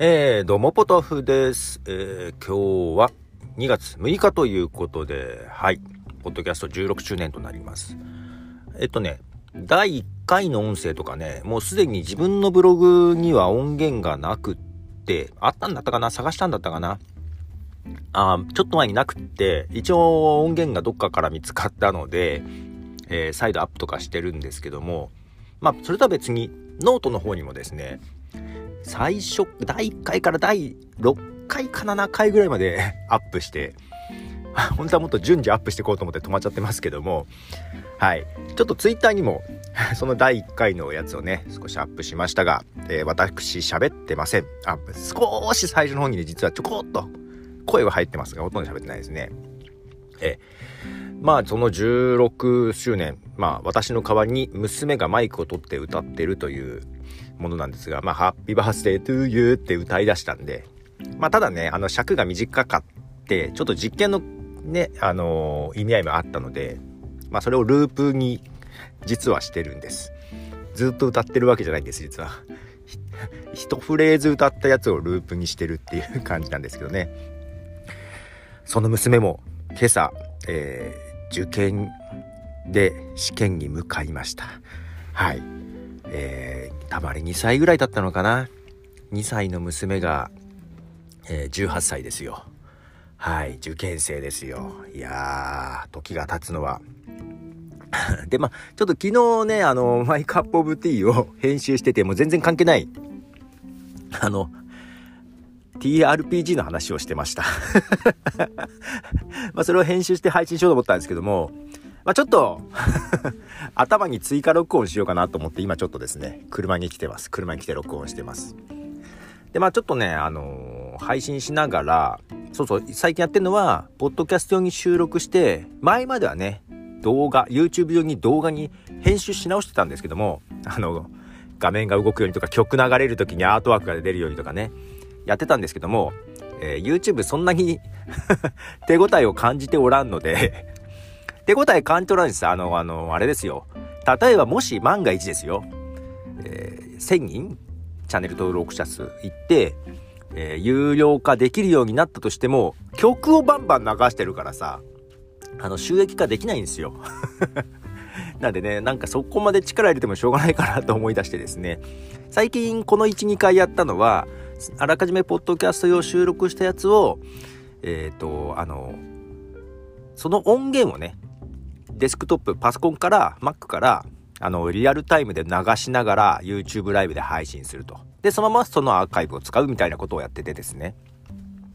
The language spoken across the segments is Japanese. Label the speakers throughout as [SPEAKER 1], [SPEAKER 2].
[SPEAKER 1] えー、どうもポトフです。えー、今日は2月6日ということで、はい、ポッドキャスト16周年となります。えっとね、第1回の音声とかね、もうすでに自分のブログには音源がなくって、あったんだったかな？探したんだったかな？あちょっと前になくって、一応音源がどっかから見つかったので、えー、再度アップとかしてるんですけども、まあ、それとは別に、ノートの方にもですね、最初、第1回から第6回か7回ぐらいまで アップして、本当はもっと順次アップしていこうと思って止まっちゃってますけども、はい。ちょっとツイッターにも、その第1回のやつをね、少しアップしましたが、えー、私喋ってません。あ、少し最初の方にね、実はちょこっと声は入ってますが、ほとんど喋ってないですね。えまあ、その16周年、まあ、私の代わりに娘がマイクを取って歌ってるというものなんですが、まあ、ハッピーバースデートゥーユーって歌い出したんで、まあ、ただね、あの、尺が短かって、ちょっと実験のね、あのー、意味合いもあったので、まあ、それをループに実はしてるんです。ずっと歌ってるわけじゃないんです、実は。一フレーズ歌ったやつをループにしてるっていう感じなんですけどね。その娘も今朝、えー、受験で試験に向かいました。はい。えー、たまに2歳ぐらいだったのかな。2歳の娘が、えー、18歳ですよ。はい、受験生ですよ。いやー、時が経つのは。で、まあ、ちょっと昨日ね、あの、マイカップオブティーを編集してて、もう全然関係ない、あの、TRPG の話をしてました まあ、それを編集して配信しようと思ったんですけども、まあ、ちょっと 頭に追加録音しようかなと思って、今ちょっとですね、車に来てます。車に来て録音してます。で、まあちょっとね、あのー、配信しながら、そうそう、最近やってるのは、ポッドキャスト用に収録して、前まではね、動画、YouTube 用に動画に編集し直してたんですけども、あの、画面が動くようにとか、曲流れる時にアートワークが出るようにとかね、やってたんですけども、えー、YouTube そんなに 手応えを感じておらんので手応え感じておらんです。あの、あの、あれですよ。例えばもし万が一ですよ、えー、1000人チャンネル登録者数いって、えー、有料化できるようになったとしても、曲をバンバン流してるからさ、あの、収益化できないんですよ。なんでね、なんかそこまで力入れてもしょうがないかなと思い出してですね、最近この1、2回やったのは、あらかじめポッドキャスト用収録したやつを、えっ、ー、と、あの、その音源をね、デスクトップ、パソコンから、Mac から、あの、リアルタイムで流しながら YouTube ライブで配信すると。で、そのままそのアーカイブを使うみたいなことをやっててですね。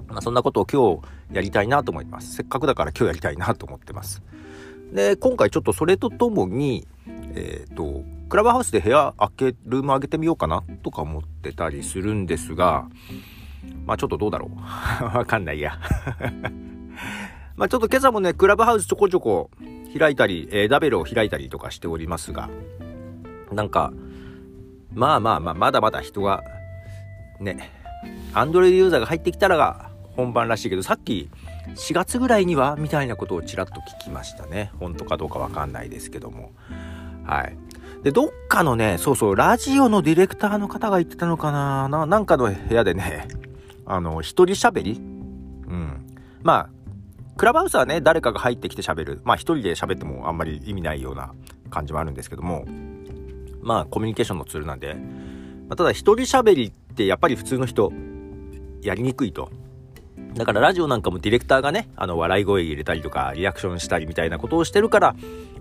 [SPEAKER 1] まあ、そんなことを今日やりたいなと思います。せっかくだから今日やりたいなと思ってます。で、今回ちょっとそれとともに、えっ、ー、と、クラブハウスで部屋開け、ルーム開けてみようかなとか思ってたりするんですが、まあちょっとどうだろう。わかんないや。まあちょっと今朝もね、クラブハウスちょこちょこ開いたり、えー、ダベルを開いたりとかしておりますが、なんか、まあまあまあ、まだまだ人が、ね、アンドロイドユーザーが入ってきたらが本番らしいけど、さっき4月ぐらいにはみたいなことをちらっと聞きましたね。本当かどうかわかんないですけども。はい。で、どっかのね、そうそう、ラジオのディレクターの方が言ってたのかなななんかの部屋でね、あの、一人喋り？うん。まあ、クラブハウスはね、誰かが入ってきて喋る。まあ一人で喋ってもあんまり意味ないような感じもあるんですけども、まあコミュニケーションのツールなんで、まあ、ただ一人喋りってやっぱり普通の人、やりにくいと。だからラジオなんかもディレクターがね、あの笑い声入れたりとかリアクションしたりみたいなことをしてるから、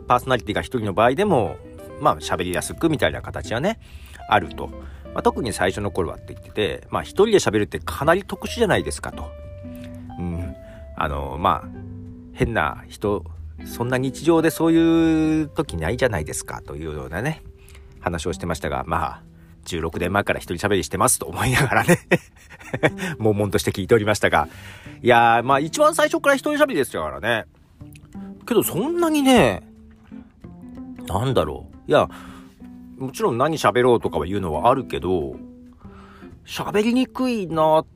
[SPEAKER 1] パーソナリティが一人の場合でも、まあ喋りやすくみたいな形はね、あると。まあ、特に最初の頃はって言ってて、まあ一人で喋るってかなり特殊じゃないですかと。あの、まあ、変な人、そんな日常でそういう時ないじゃないですかというようなね、話をしてましたが、まあ、16年前から一人喋りしてますと思いながらね 悶々として聞いておりましたが、いや、まあ一番最初から一人喋りですからね。けどそんなにね、なんだろう。いや、もちろん何喋ろうとかは言うのはあるけど、喋りにくいなっ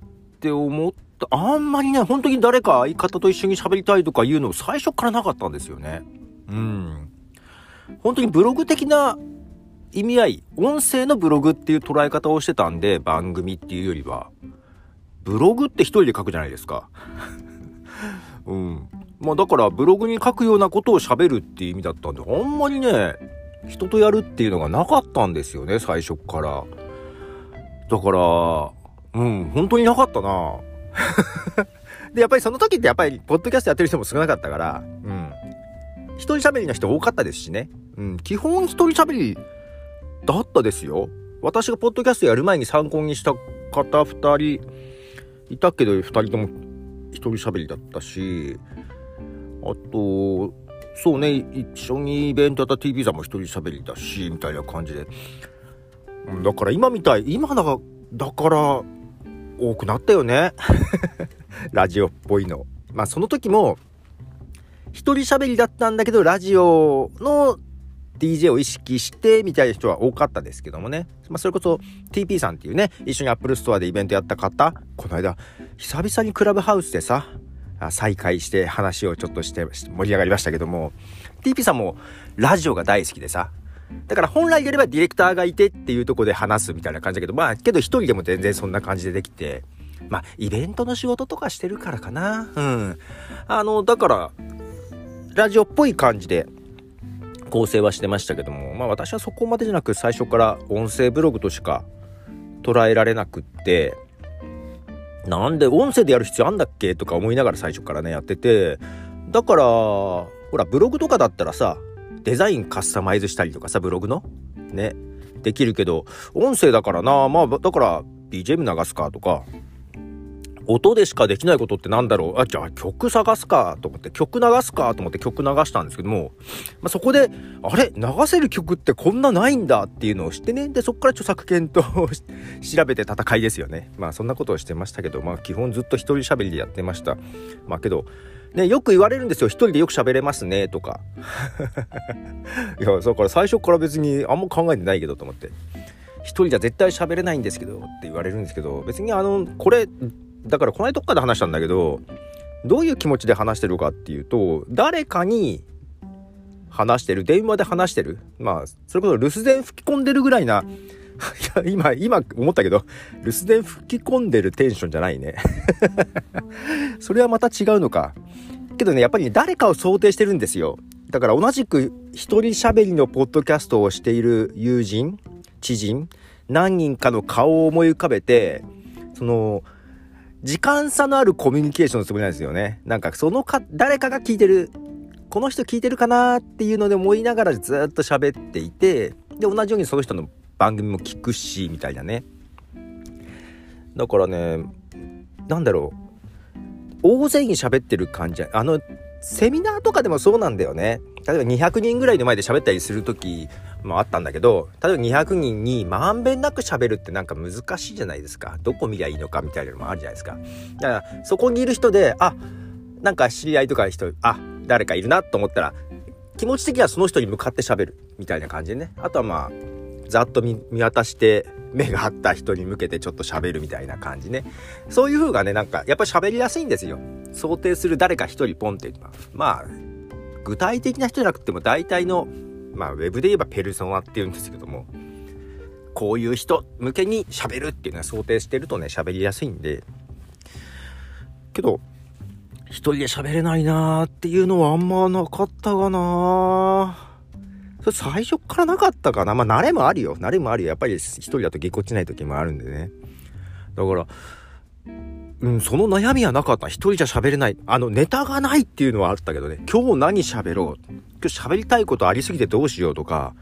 [SPEAKER 1] て思ってあんまりね、本当に誰か相方と一緒に喋りたいとかいうの最初からなかったんですよね。うん。本当にブログ的な意味合い、音声のブログっていう捉え方をしてたんで、番組っていうよりは、ブログって一人で書くじゃないですか。うん。まあだからブログに書くようなことを喋るっていう意味だったんで、あんまりね、人とやるっていうのがなかったんですよね、最初から。だから、うん、本当になかったなで、やっぱりその時ってやっぱり、ポッドキャストやってる人も少なかったから、うん。一人喋りの人多かったですしね。うん、基本一人喋りだったですよ。私がポッドキャストやる前に参考にした方二人いたけど、二人とも一人喋りだったし、あと、そうね、一緒にイベントやった TV さんも一人喋りだし、みたいな感じで。だから今みたい、今だが、だから、多くなったよね。ラジオっぽいの。まあその時も、一人喋りだったんだけど、ラジオの DJ を意識してみたいな人は多かったですけどもね。まあ、それこそ TP さんっていうね、一緒に Apple Store でイベントやった方、この間、久々にクラブハウスでさ、再会して話をちょっとして盛り上がりましたけども、TP さんもラジオが大好きでさ、だから本来であればディレクターがいてっていうとこで話すみたいな感じだけど、まあ、けど一人でも全然そんな感じでできて、まあ、イベントの仕事とかしてるからかな。うん。あの、だから、ラジオっぽい感じで構成はしてましたけども、まあ私はそこまでじゃなく最初から音声ブログとしか捉えられなくって、なんで音声でやる必要あんだっけ？とか思いながら最初からねやってて、だから、ほらブログとかだったらさ、デザインカスタマイズしたりとかさ、ブログの？ね、できるけど、音声だからな、まあだから BGM 流すかとか、音でしかできないことってなんだろう？あ、じゃあ曲探すか？と思って、曲流すか？と思って曲流したんですけども、まあ、そこで、あれ？流せる曲ってこんなないんだ？っていうのを知ってね、で、そこから著作権と 調べて戦いですよね。まあそんなことをしてましたけど、まあ基本ずっと一人喋りでやってました。まあけど、ね、よく言われるんですよ。一人でよく喋れますね、とか。いや、だから最初から別にあんま考えてないけどと思って。一人じゃ絶対喋れないんですけどって言われるんですけど、別にあの、これだからこの間どっかで話したんだけどどういう気持ちで話してるかっていうと誰かに話してる電話で話してる。まあそれこそ留守電吹き込んでるぐらいな今今思ったけど留守電吹き込んでるテンションじゃないね。それはまた違うのか。けどねやっぱり、ね、誰かを想定してるんですよ。だから同じく一人喋りのポッドキャストをしている友人知人何人かの顔を思い浮かべてその時間差のあるコミュニケーションのつもりなんですよね。なんかそのか、誰かが聞いてる、この人聞いてるかなっていうので思いながらずっと喋っていて、で、同じようにその人の番組も聞くし、みたいなね。だからね、何だろう。大勢に喋ってる感じ。あの、セミナーとかでもそうなんだよね。例えば200人ぐらいの前で喋ったりする時もあったんだけど、例えば200人にまんべんなく喋るってなんか難しいじゃないですか。どこ見りゃいいのかみたいなのもあるじゃないですか。だからそこにいる人で、あ、なんか知り合いとか人、あ、誰かいるなと思ったら、気持ち的にはその人に向かって喋るみたいな感じでね。あとはまあ、ざっと見渡して目が合った人に向けてちょっと喋るみたいな感じね。そういう風がね、なんかやっぱり喋りやすいんですよ。想定する誰か一人ポンってまあ、具体的な人じゃなくても大体のまあ、ウェブで言えばペルソナっていうんですけども、こういう人向けに喋るっていうのは想定してるとね、喋りやすいんで、けど、一人で喋れないなーっていうのはあんまなかったかなそれ最初からなかったかなまあ、慣れもあるよ。慣れもあるよ。やっぱり一人だとぎこちない時もあるんでね。だから、うん、その悩みはなかった。一人じゃ喋れない。あの、ネタがないっていうのはあったけどね。今日何喋ろう。今日喋りたいことありすぎてどうしようとか、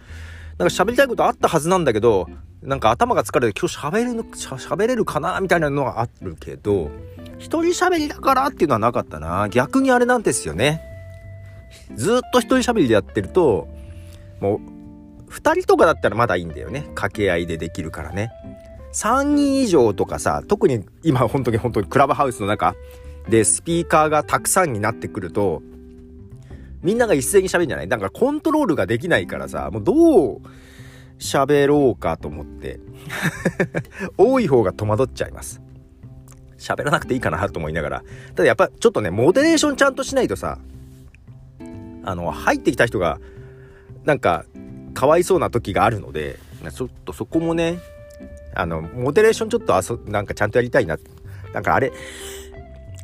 [SPEAKER 1] なんか喋りたいことあったはずなんだけど、なんか頭が疲れて今日喋れる、喋れるかなみたいなのはあるけど、一人喋りだからっていうのはなかったな。逆にあれなんですよね。ずっと一人喋りでやってると、もう、二人とかだったらまだいいんだよね。掛け合いでできるからね。3人以上とかさ、特に今本当に本当にクラブハウスの中でスピーカーがたくさんになってくると、みんなが一斉に喋るんじゃない？だからコントロールができないからさ、もうどう喋ろうかと思って。多い方が戸惑っちゃいます。喋らなくていいかなと思いながら。ただやっぱちょっとね、モデレーションちゃんとしないとさ、あの、入ってきた人が、なんか、かわいそうな時があるので、ちょっとそこもね、あの、モデレーションちょっとあそ、なんかちゃんとやりたいな。なんかあれ、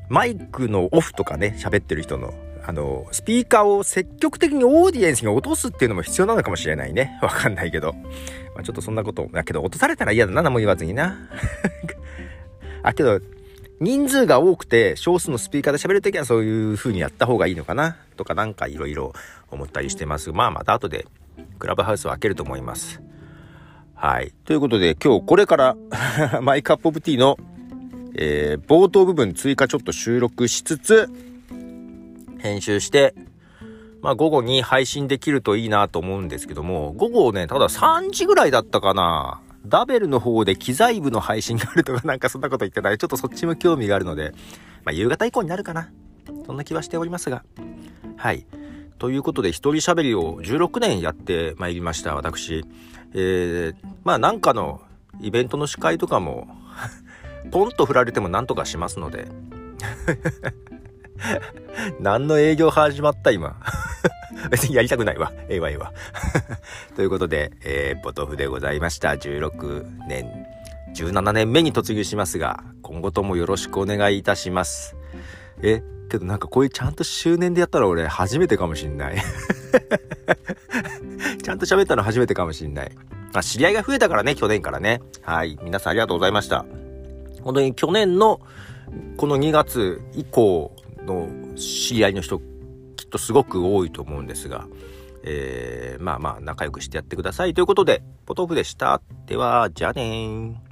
[SPEAKER 1] マイクのオフとかね、喋ってる人の、あの、スピーカーを積極的にオーディエンスに落とすっていうのも必要なのかもしれないね。わかんないけど。まあ、ちょっとそんなこと、だけど落とされたら嫌だな、何も言わずにな。あ、けど、人数が多くて少数のスピーカーで喋るときはそういう風にやった方がいいのかなとかなんかいろいろ思ったりしてます。まあまた後でクラブハウスを開けると思います。はい。ということで今日これから マイカップオブティーの、えー、冒頭部分追加ちょっと収録しつつ編集してまあ午後に配信できるといいなと思うんですけども午後ねただ3時ぐらいだったかなダベルの方で機材部の配信があるとか なんかそんなこと言ってたらちょっとそっちも興味があるので、まあ、夕方以降になるかな。そんな気はしておりますが。はい。ということで、一人喋りを16年やってまいりました、私。えー、まあなんかのイベントの司会とかも ポンと振られてもなんとかしますので 何の営業始まった今 別にやりたくないわ。ええわええわ。ということで、えー、ポトフでございました。16年、17年目に突入しますが、今後ともよろしくお願いいたします。え、けどなんかこういうちゃんと周年でやったら俺初めてかもしんない。ちゃんと喋ったの初めてかもしんない。まあ、知り合いが増えたからね、去年からね。はい。皆さんありがとうございました。本当に去年のこの2月以降の知り合いの人きっとすごく多いと思うんですが、えー、まあまあ仲良くしてやってくださいということで、ポトフでした。では、じゃあねー。